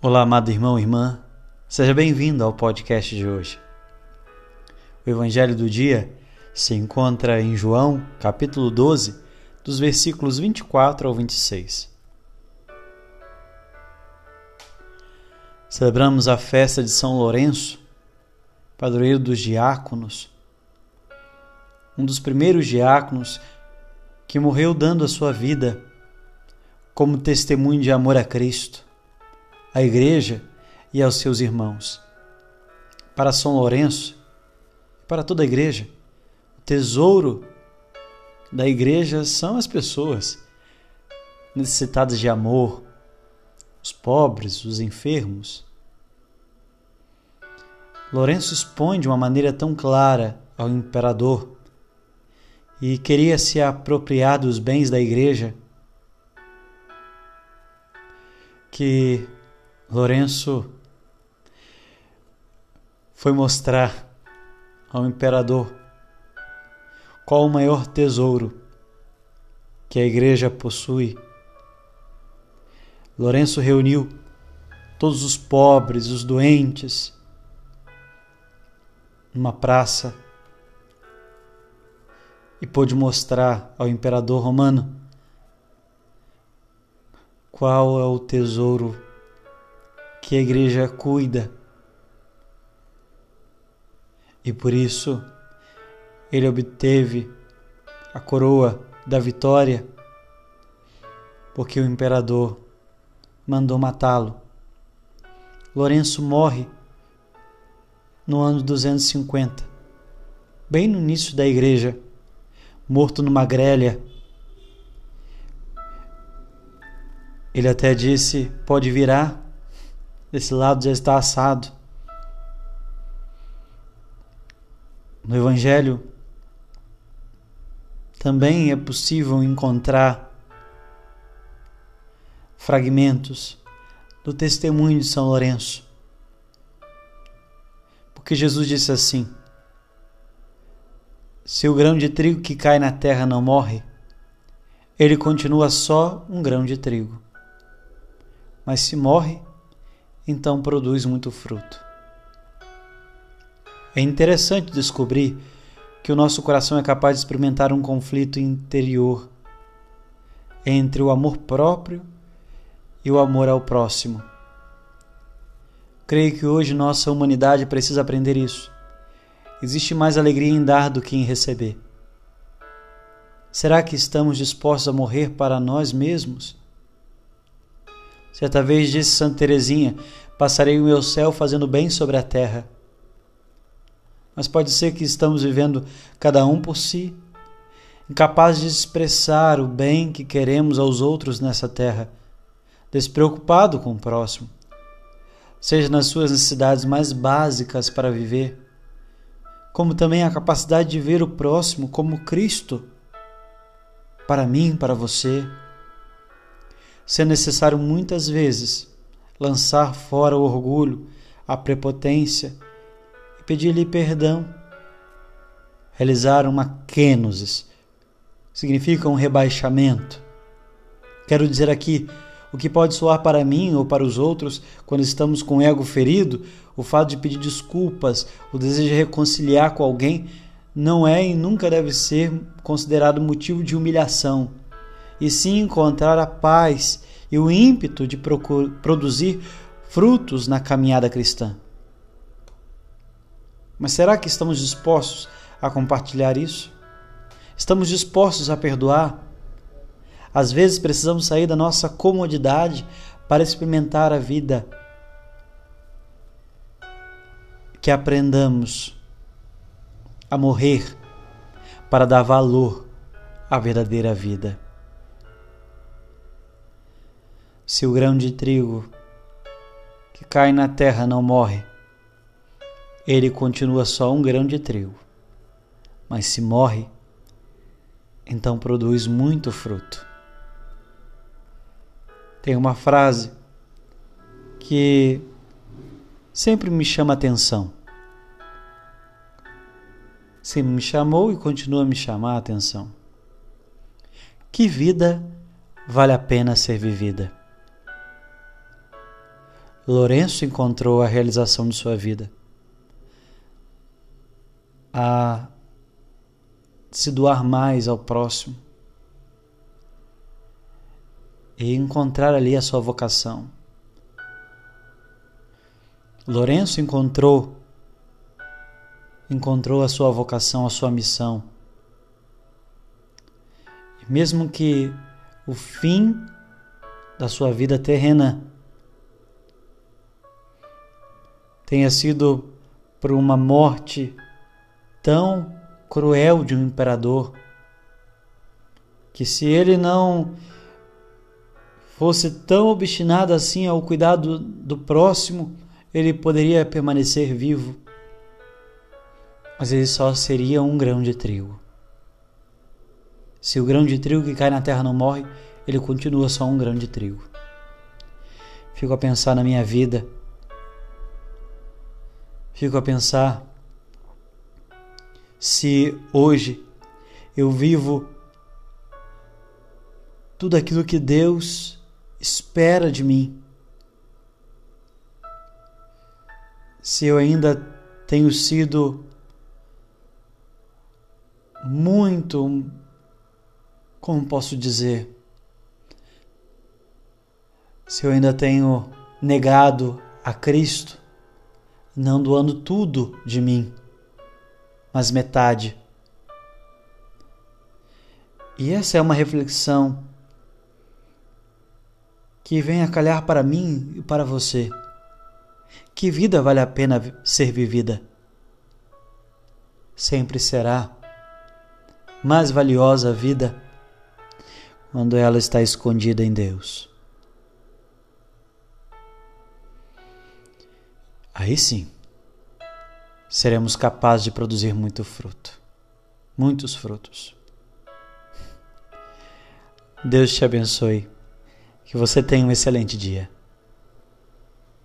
Olá, amado irmão e irmã, seja bem-vindo ao podcast de hoje. O Evangelho do dia se encontra em João, capítulo 12, dos versículos 24 ao 26. Celebramos a festa de São Lourenço, padroeiro dos diáconos, um dos primeiros diáconos que morreu dando a sua vida como testemunho de amor a Cristo à Igreja e aos seus irmãos. Para São Lourenço, para toda a Igreja, o tesouro da Igreja são as pessoas necessitadas de amor, os pobres, os enfermos. Lourenço expõe de uma maneira tão clara ao imperador e queria se apropriar dos bens da igreja que Lourenço foi mostrar ao imperador qual o maior tesouro que a igreja possui. Lourenço reuniu todos os pobres, os doentes, numa praça e pôde mostrar ao imperador romano qual é o tesouro que a igreja cuida. E por isso ele obteve a coroa da vitória, porque o imperador mandou matá-lo. Lourenço morre no ano 250, bem no início da igreja, morto numa grelha. Ele até disse: pode virar desse lado já está assado. No Evangelho também é possível encontrar fragmentos do testemunho de São Lourenço. Porque Jesus disse assim: Se o grão de trigo que cai na terra não morre, ele continua só um grão de trigo. Mas se morre, então produz muito fruto. É interessante descobrir que o nosso coração é capaz de experimentar um conflito interior entre o amor próprio e o amor ao próximo. Creio que hoje nossa humanidade precisa aprender isso. Existe mais alegria em dar do que em receber. Será que estamos dispostos a morrer para nós mesmos? Certa vez disse Santa Teresinha: Passarei o meu céu fazendo bem sobre a terra. Mas pode ser que estamos vivendo cada um por si, incapazes de expressar o bem que queremos aos outros nessa terra, despreocupado com o próximo, seja nas suas necessidades mais básicas para viver, como também a capacidade de ver o próximo como Cristo, para mim, para você se é necessário muitas vezes lançar fora o orgulho, a prepotência e pedir-lhe perdão. Realizar uma kenosis significa um rebaixamento. Quero dizer aqui, o que pode soar para mim ou para os outros quando estamos com o ego ferido, o fato de pedir desculpas, o desejo de reconciliar com alguém, não é e nunca deve ser considerado motivo de humilhação e sim encontrar a paz e o ímpeto de produzir frutos na caminhada cristã. Mas será que estamos dispostos a compartilhar isso? Estamos dispostos a perdoar? Às vezes precisamos sair da nossa comodidade para experimentar a vida. Que aprendamos a morrer para dar valor à verdadeira vida. Se o grão de trigo que cai na terra não morre, ele continua só um grão de trigo. Mas se morre, então produz muito fruto. Tem uma frase que sempre me chama atenção. Sempre me chamou e continua a me chamar a atenção. Que vida vale a pena ser vivida? Lourenço encontrou a realização de sua vida. A se doar mais ao próximo e encontrar ali a sua vocação. Lourenço encontrou encontrou a sua vocação, a sua missão. E mesmo que o fim da sua vida terrena tenha sido por uma morte tão cruel de um imperador, que se ele não fosse tão obstinado assim ao cuidado do próximo, ele poderia permanecer vivo. Mas ele só seria um grão de trigo. Se o grão de trigo que cai na terra não morre, ele continua só um grão de trigo. Fico a pensar na minha vida. Fico a pensar se hoje eu vivo tudo aquilo que Deus espera de mim. Se eu ainda tenho sido muito, como posso dizer, se eu ainda tenho negado a Cristo, não doando tudo de mim mas metade. E essa é uma reflexão que vem a calhar para mim e para você. Que vida vale a pena ser vivida? Sempre será mais valiosa a vida quando ela está escondida em Deus. Aí sim seremos capazes de produzir muito fruto. Muitos frutos. Deus te abençoe. Que você tenha um excelente dia.